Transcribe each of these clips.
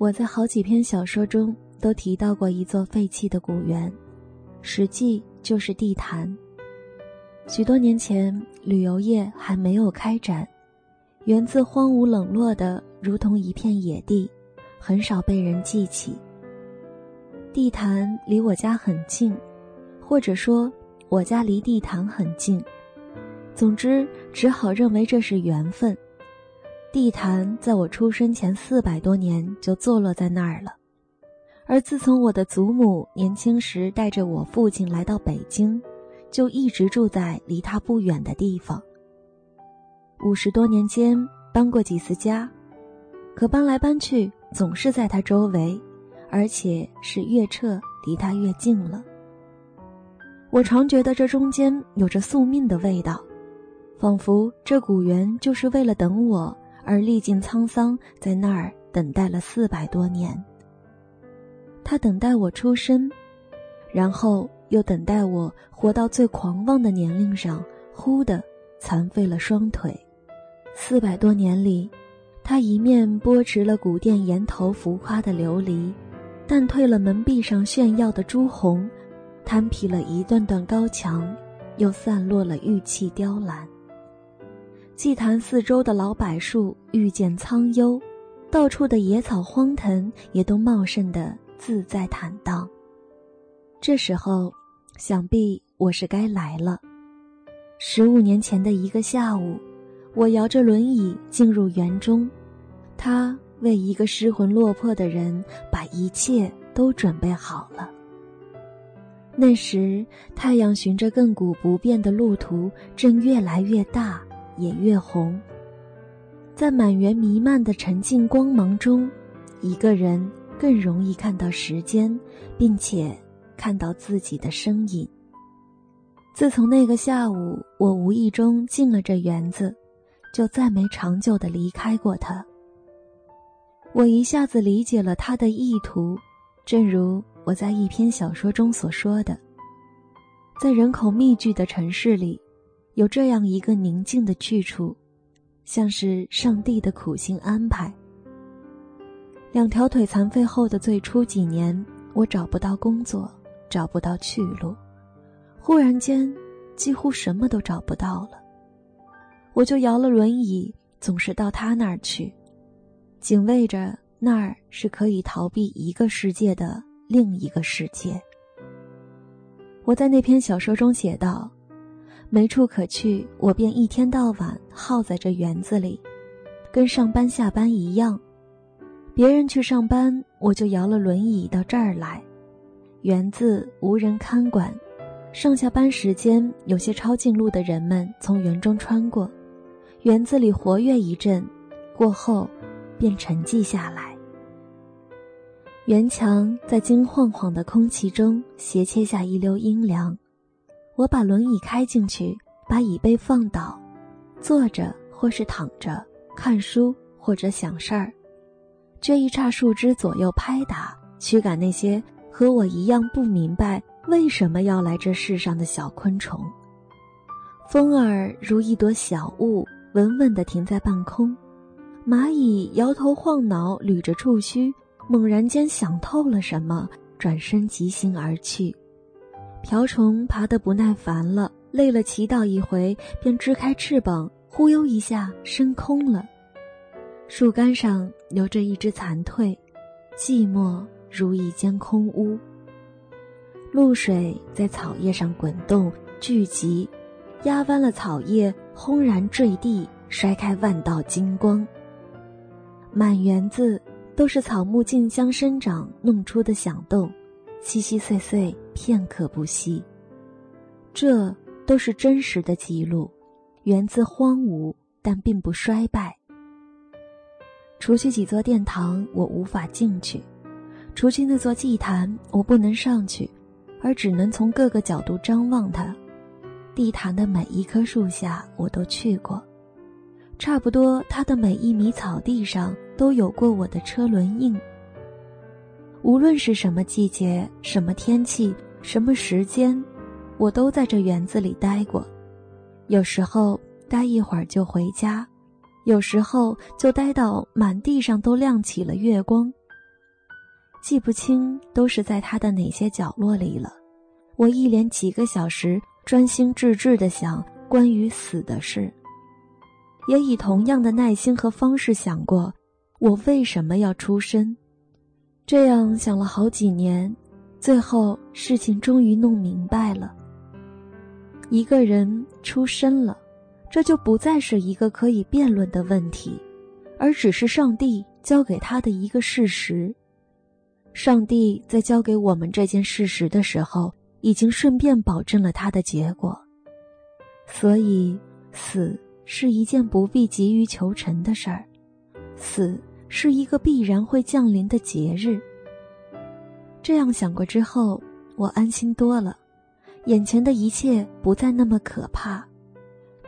我在好几篇小说中都提到过一座废弃的古园，实际就是地坛。许多年前，旅游业还没有开展，园子荒芜冷落的如同一片野地，很少被人记起。地坛离我家很近，或者说我家离地坛很近，总之只好认为这是缘分。地坛在我出生前四百多年就坐落在那儿了，而自从我的祖母年轻时带着我父亲来到北京，就一直住在离他不远的地方。五十多年间搬过几次家，可搬来搬去总是在他周围，而且是越撤离他越近了。我常觉得这中间有着宿命的味道，仿佛这古园就是为了等我。而历尽沧桑，在那儿等待了四百多年。他等待我出生，然后又等待我活到最狂妄的年龄上，忽的残废了双腿。四百多年里，他一面剥持了古殿檐头浮夸的琉璃，淡退了门壁上炫耀的朱红，摊平了一段段高墙，又散落了玉砌雕栏。祭坛四周的老柏树遇见苍幽，到处的野草荒藤也都茂盛的自在坦荡。这时候，想必我是该来了。十五年前的一个下午，我摇着轮椅进入园中，他为一个失魂落魄的人把一切都准备好了。那时，太阳循着亘古不变的路途，正越来越大。也越红。在满园弥漫的沉静光芒中，一个人更容易看到时间，并且看到自己的身影。自从那个下午，我无意中进了这园子，就再没长久的离开过它。我一下子理解了他的意图，正如我在一篇小说中所说的，在人口密集的城市里。有这样一个宁静的去处，像是上帝的苦心安排。两条腿残废后的最初几年，我找不到工作，找不到去路，忽然间，几乎什么都找不到了。我就摇了轮椅，总是到他那儿去，警卫着那儿是可以逃避一个世界的另一个世界。我在那篇小说中写道。没处可去，我便一天到晚耗在这园子里，跟上班下班一样。别人去上班，我就摇了轮椅到这儿来。园子无人看管，上下班时间，有些抄近路的人们从园中穿过，园子里活跃一阵，过后便沉寂下来。园墙在金晃晃的空气中斜切下一溜阴凉。我把轮椅开进去，把椅背放倒，坐着或是躺着看书或者想事儿，这一杈树枝左右拍打，驱赶那些和我一样不明白为什么要来这世上的小昆虫。风儿如一朵小雾，稳稳地停在半空。蚂蚁摇头晃脑，捋着触须，猛然间想透了什么，转身疾行而去。瓢虫爬得不耐烦了，累了，祈祷一回，便支开翅膀，忽悠一下升空了。树干上留着一只残蜕，寂寞如一间空屋。露水在草叶上滚动聚集，压弯了草叶，轰然坠地，摔开万道金光。满园子都是草木竞相生长弄出的响动。稀稀碎碎，片刻不息。这都是真实的记录，源自荒芜，但并不衰败。除去几座殿堂，我无法进去；除去那座祭坛，我不能上去，而只能从各个角度张望它。地坛的每一棵树下，我都去过；差不多它的每一米草地上，都有过我的车轮印。无论是什么季节、什么天气、什么时间，我都在这园子里待过。有时候待一会儿就回家，有时候就待到满地上都亮起了月光，记不清都是在他的哪些角落里了。我一连几个小时专心致志地想关于死的事，也以同样的耐心和方式想过，我为什么要出生。这样想了好几年，最后事情终于弄明白了。一个人出生了，这就不再是一个可以辩论的问题，而只是上帝交给他的一个事实。上帝在交给我们这件事实的时候。已经顺便保证了他的结果，所以死是一件不必急于求成的事儿，死是一个必然会降临的节日。这样想过之后，我安心多了，眼前的一切不再那么可怕。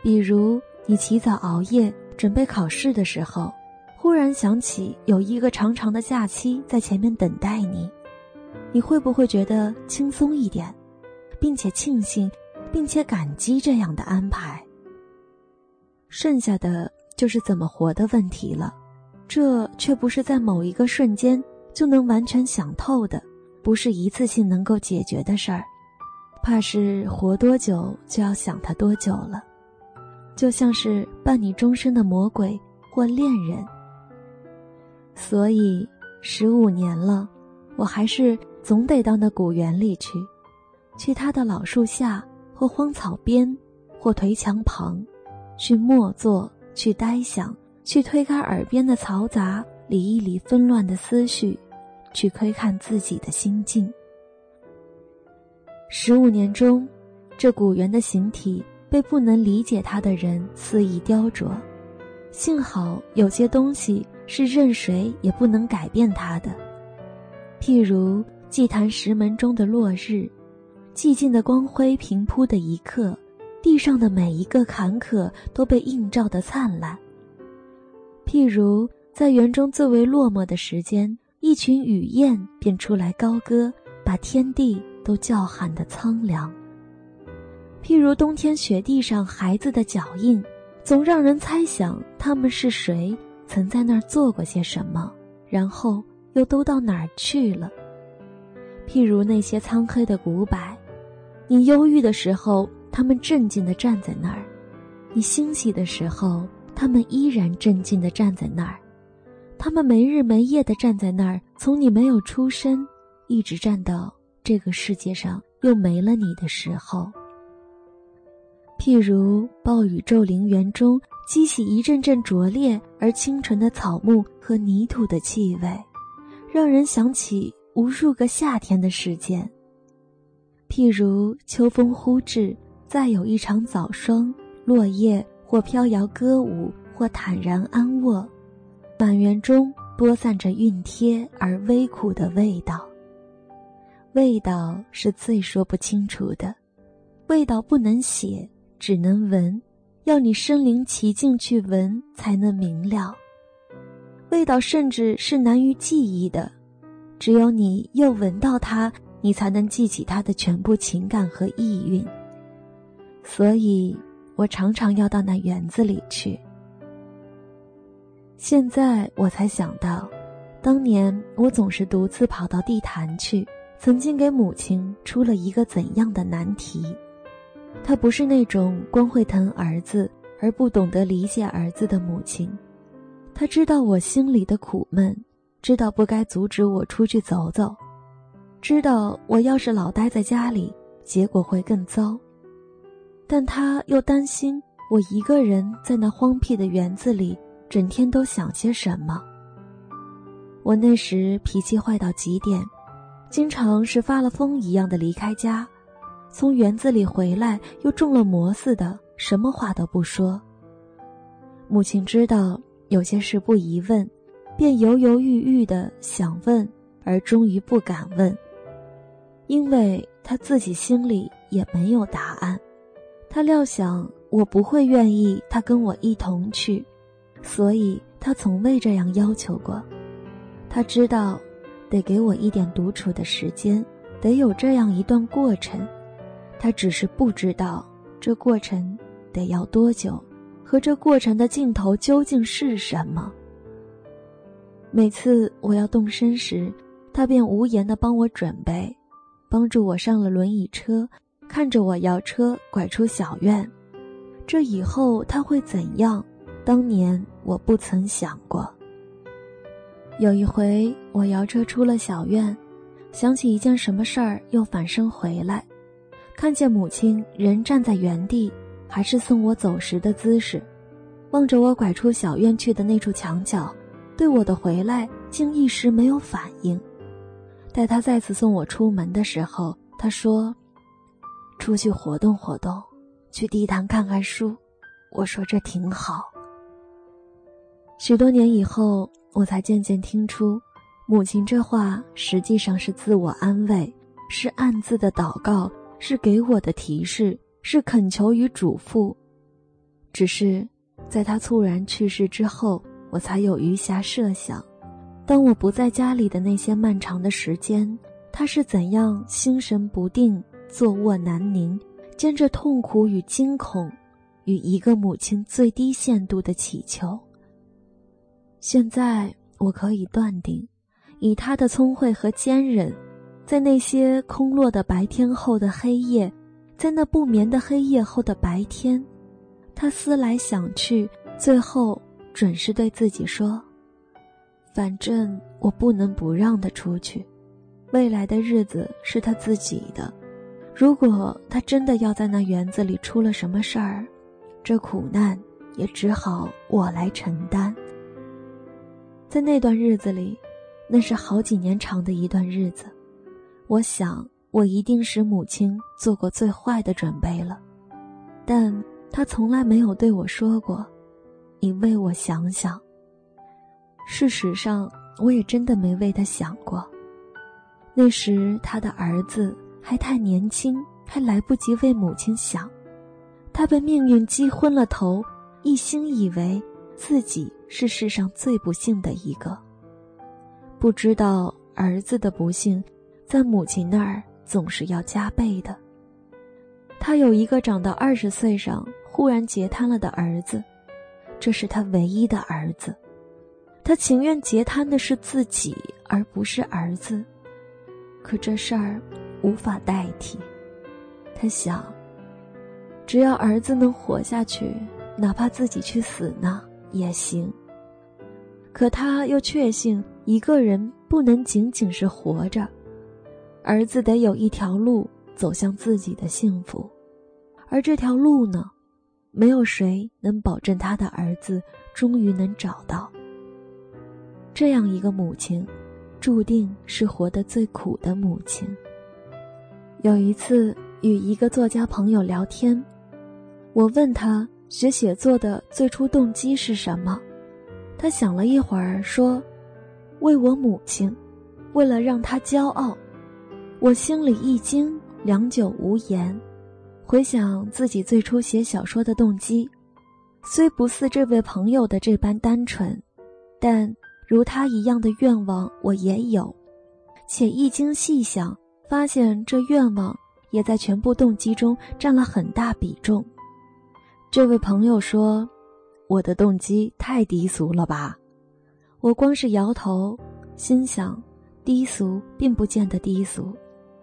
比如你起早熬夜准备考试的时候，忽然想起有一个长长的假期在前面等待你，你会不会觉得轻松一点？并且庆幸，并且感激这样的安排。剩下的就是怎么活的问题了，这却不是在某一个瞬间就能完全想透的，不是一次性能够解决的事儿。怕是活多久就要想他多久了，就像是伴你终身的魔鬼或恋人。所以十五年了，我还是总得到那古园里去。去他的老树下，或荒草边，或颓墙旁，去默坐，去呆想，去推开耳边的嘈杂，理一理纷乱的思绪，去窥看自己的心境。十五年中，这古猿的形体被不能理解他的人肆意雕琢，幸好有些东西是任谁也不能改变它的，譬如祭坛石门中的落日。寂静的光辉平铺的一刻，地上的每一个坎坷都被映照的灿烂。譬如在园中最为落寞的时间，一群雨燕便出来高歌，把天地都叫喊的苍凉。譬如冬天雪地上孩子的脚印，总让人猜想他们是谁，曾在那儿做过些什么，然后又都到哪儿去了。譬如那些苍黑的古柏。你忧郁的时候，他们镇静地站在那儿；你欣喜的时候，他们依然镇静地站在那儿。他们没日没夜地站在那儿，从你没有出生，一直站到这个世界上又没了你的时候。譬如暴雨骤临园中，激起一阵阵灼烈而清纯的草木和泥土的气味，让人想起无数个夏天的时间。譬如秋风忽至，再有一场早霜，落叶或飘摇歌舞，或坦然安卧，满园中播散着熨贴而微苦的味道。味道是最说不清楚的，味道不能写，只能闻，要你身临其境去闻才能明了。味道甚至是难于记忆的，只有你又闻到它。你才能记起它的全部情感和意蕴，所以我常常要到那园子里去。现在我才想到，当年我总是独自跑到地坛去，曾经给母亲出了一个怎样的难题。她不是那种光会疼儿子而不懂得理解儿子的母亲，她知道我心里的苦闷，知道不该阻止我出去走走。知道我要是老待在家里，结果会更糟，但他又担心我一个人在那荒僻的园子里，整天都想些什么。我那时脾气坏到极点，经常是发了疯一样的离开家，从园子里回来又中了魔似的，什么话都不说。母亲知道有些事不宜问，便犹犹豫豫的想问，而终于不敢问。因为他自己心里也没有答案，他料想我不会愿意他跟我一同去，所以他从未这样要求过。他知道，得给我一点独处的时间，得有这样一段过程。他只是不知道这过程得要多久，和这过程的尽头究竟是什么。每次我要动身时，他便无言的帮我准备，帮助我上了轮椅车，看着我摇车拐出小院。这以后他会怎样？当年我不曾想过。有一回，我摇车出了小院，想起一件什么事儿，又返身回来，看见母亲仍站在原地，还是送我走时的姿势，望着我拐出小院去的那处墙角，对我的回来竟一时没有反应。待他再次送我出门的时候，他说：“出去活动活动，去地坛看看书。”我说：“这挺好。”许多年以后。我才渐渐听出，母亲这话实际上是自我安慰，是暗自的祷告，是给我的提示，是恳求与嘱咐。只是，在她猝然去世之后，我才有余暇设想，当我不在家里的那些漫长的时间，她是怎样心神不定、坐卧难宁，兼着痛苦与惊恐，与一个母亲最低限度的祈求。现在我可以断定，以他的聪慧和坚韧，在那些空落的白天后的黑夜，在那不眠的黑夜后的白天，他思来想去，最后准是对自己说：“反正我不能不让他出去，未来的日子是他自己的。如果他真的要在那园子里出了什么事儿，这苦难也只好我来承担。”在那段日子里，那是好几年长的一段日子。我想，我一定使母亲做过最坏的准备了，但她从来没有对我说过：“你为我想想。”事实上，我也真的没为他想过。那时，他的儿子还太年轻，还来不及为母亲想，他被命运击昏了头，一心以为。自己是世上最不幸的一个。不知道儿子的不幸，在母亲那儿总是要加倍的。他有一个长到二十岁上忽然截瘫了的儿子，这是他唯一的儿子。他情愿截瘫的是自己，而不是儿子。可这事儿无法代替。他想，只要儿子能活下去，哪怕自己去死呢？也行。可他又确信，一个人不能仅仅是活着，儿子得有一条路走向自己的幸福，而这条路呢，没有谁能保证他的儿子终于能找到。这样一个母亲，注定是活得最苦的母亲。有一次与一个作家朋友聊天，我问他。学写作的最初动机是什么？他想了一会儿，说：“为我母亲，为了让她骄傲。”我心里一惊，良久无言。回想自己最初写小说的动机，虽不似这位朋友的这般单纯，但如他一样的愿望我也有，且一经细想，发现这愿望也在全部动机中占了很大比重。这位朋友说：“我的动机太低俗了吧？”我光是摇头，心想：低俗并不见得低俗，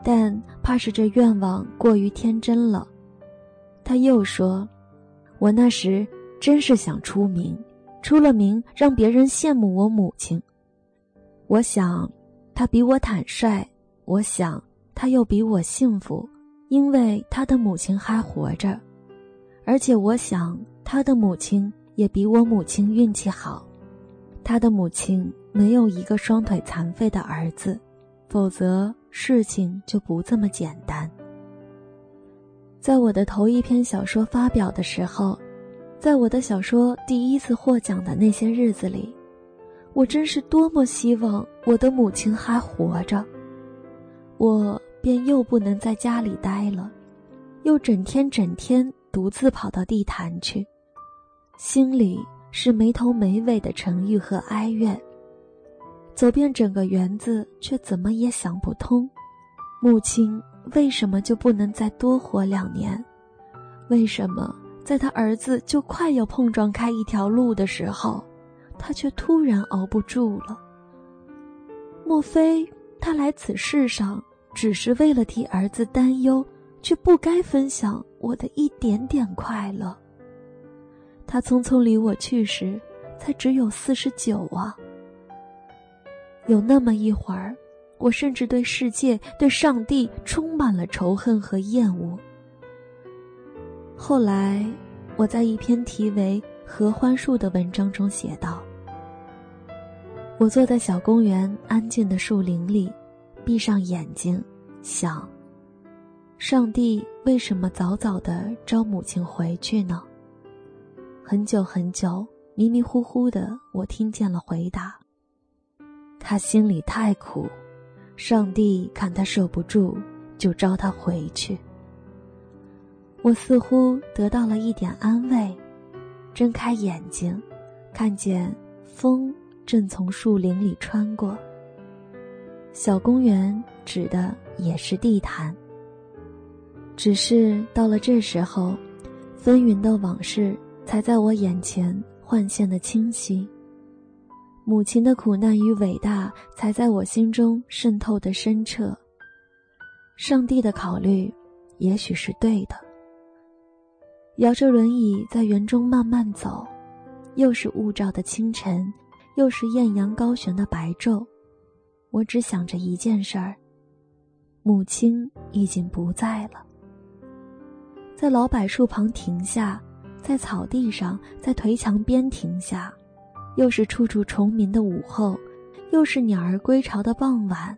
但怕是这愿望过于天真了。他又说：“我那时真是想出名，出了名让别人羡慕我母亲。我想，他比我坦率，我想他又比我幸福，因为他的母亲还活着。”而且我想，他的母亲也比我母亲运气好，他的母亲没有一个双腿残废的儿子，否则事情就不这么简单。在我的头一篇小说发表的时候，在我的小说第一次获奖的那些日子里，我真是多么希望我的母亲还活着，我便又不能在家里待了，又整天整天。独自跑到地坛去，心里是没头没尾的沉郁和哀怨。走遍整个园子，却怎么也想不通，母亲为什么就不能再多活两年？为什么在他儿子就快要碰撞开一条路的时候，他却突然熬不住了？莫非他来此世上只是为了替儿子担忧，却不该分享我的一点点快乐。他匆匆离我去时，才只有四十九啊。有那么一会儿，我甚至对世界、对上帝充满了仇恨和厌恶。后来，我在一篇题为《合欢树》的文章中写道：“我坐在小公园安静的树林里，闭上眼睛，想：上帝为什么早早的招母亲回去呢？很久很久，迷迷糊糊的，我听见了回答：他心里太苦，上帝看他受不住，就召他回去。”我似乎得到了一点安慰，睁开眼睛，看见风正从树林里穿过。小公园指的也是地坛。只是到了这时候，纷纭的往事才在我眼前幻现的清晰，母亲的苦难与伟大才在我心中渗透的深彻。上帝的考虑，也许是对的。摇着轮椅在园中慢慢走，又是雾罩的清晨，又是艳阳高悬的白昼。我只想着一件事儿：母亲已经不在了。在老柏树旁停下，在草地上，在颓墙边停下，又是处处虫鸣的午后，又是鸟儿归巢的傍晚。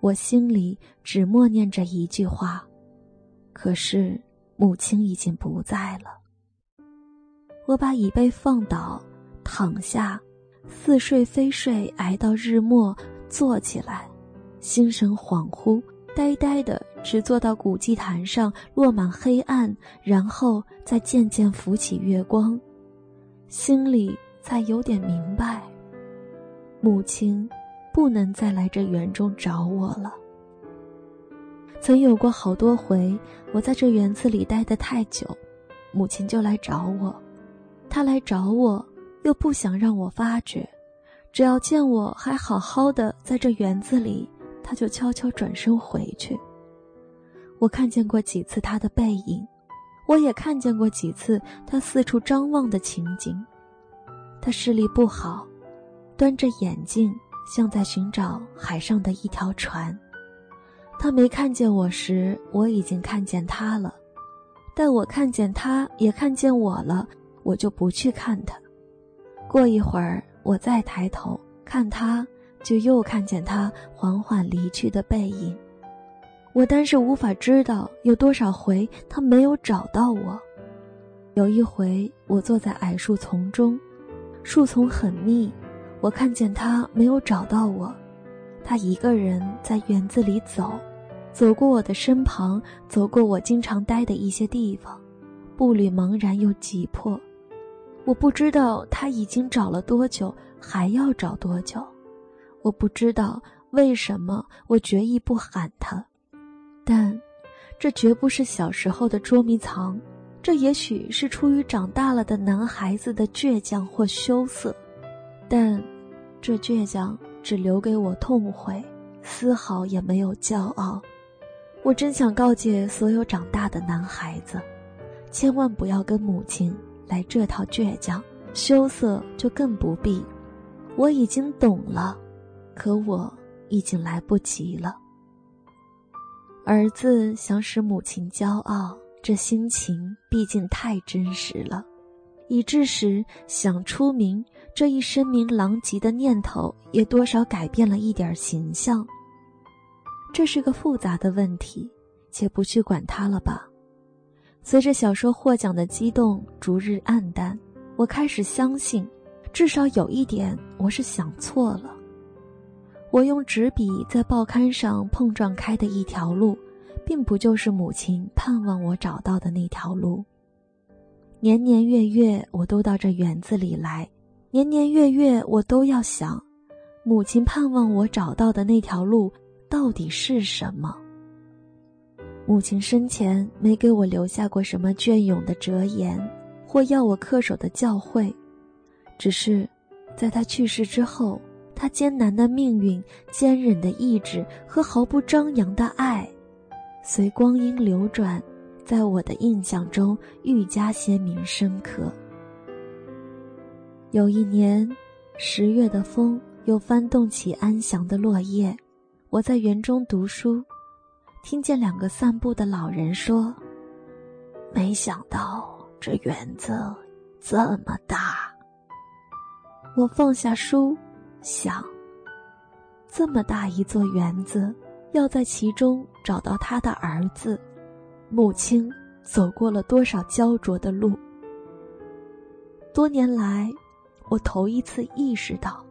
我心里只默念着一句话，可是。母亲已经不在了。我把椅背放倒，躺下，似睡非睡，挨到日末，坐起来，心神恍惚，呆呆的，直坐到古祭坛上，落满黑暗，然后再渐渐浮起月光，心里才有点明白，母亲不能再来这园中找我了。曾有过好多回，我在这园子里待得太久，母亲就来找我。她来找我，又不想让我发觉，只要见我还好好的在这园子里，他就悄悄转身回去。我看见过几次他的背影，我也看见过几次他四处张望的情景。他视力不好，端着眼镜，像在寻找海上的一条船。他没看见我时，我已经看见他了；待我看见他，也看见我了，我就不去看他。过一会儿，我再抬头看他，就又看见他缓缓离去的背影。我但是无法知道有多少回他没有找到我。有一回，我坐在矮树丛中，树丛很密，我看见他没有找到我，他一个人在园子里走。走过我的身旁，走过我经常待的一些地方，步履茫然又急迫。我不知道他已经找了多久，还要找多久。我不知道为什么我决意不喊他，但这绝不是小时候的捉迷藏，这也许是出于长大了的男孩子的倔强或羞涩，但这倔强只留给我痛悔，丝毫也没有骄傲。我真想告诫所有长大的男孩子，千万不要跟母亲来这套倔强、羞涩，就更不必。我已经懂了，可我已经来不及了。儿子想使母亲骄傲，这心情毕竟太真实了，以致使想出名这一声名狼藉的念头，也多少改变了一点形象。这是个复杂的问题，且不去管它了吧。随着小说获奖的激动逐日暗淡，我开始相信，至少有一点我是想错了。我用纸笔在报刊上碰撞开的一条路，并不就是母亲盼望我找到的那条路。年年月月我都到这园子里来，年年月月我都要想，母亲盼望我找到的那条路。到底是什么？母亲生前没给我留下过什么隽永的哲言，或要我恪守的教诲，只是，在她去世之后，她艰难的命运、坚韧的意志和毫不张扬的爱，随光阴流转，在我的印象中愈加鲜明深刻。有一年，十月的风又翻动起安详的落叶，我在园中读书，听见两个散步的老人说：“没想到这园子这么大。”我放下书，想：这么大一座园子，要在其中找到他的儿子，母亲走过了多少焦灼的路。多年来，我头一次意识到，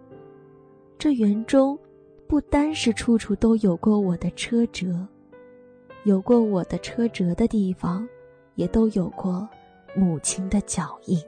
这园中不单是处处都有过我的车辙，有过我的车辙的地方，也都有过母亲的脚印。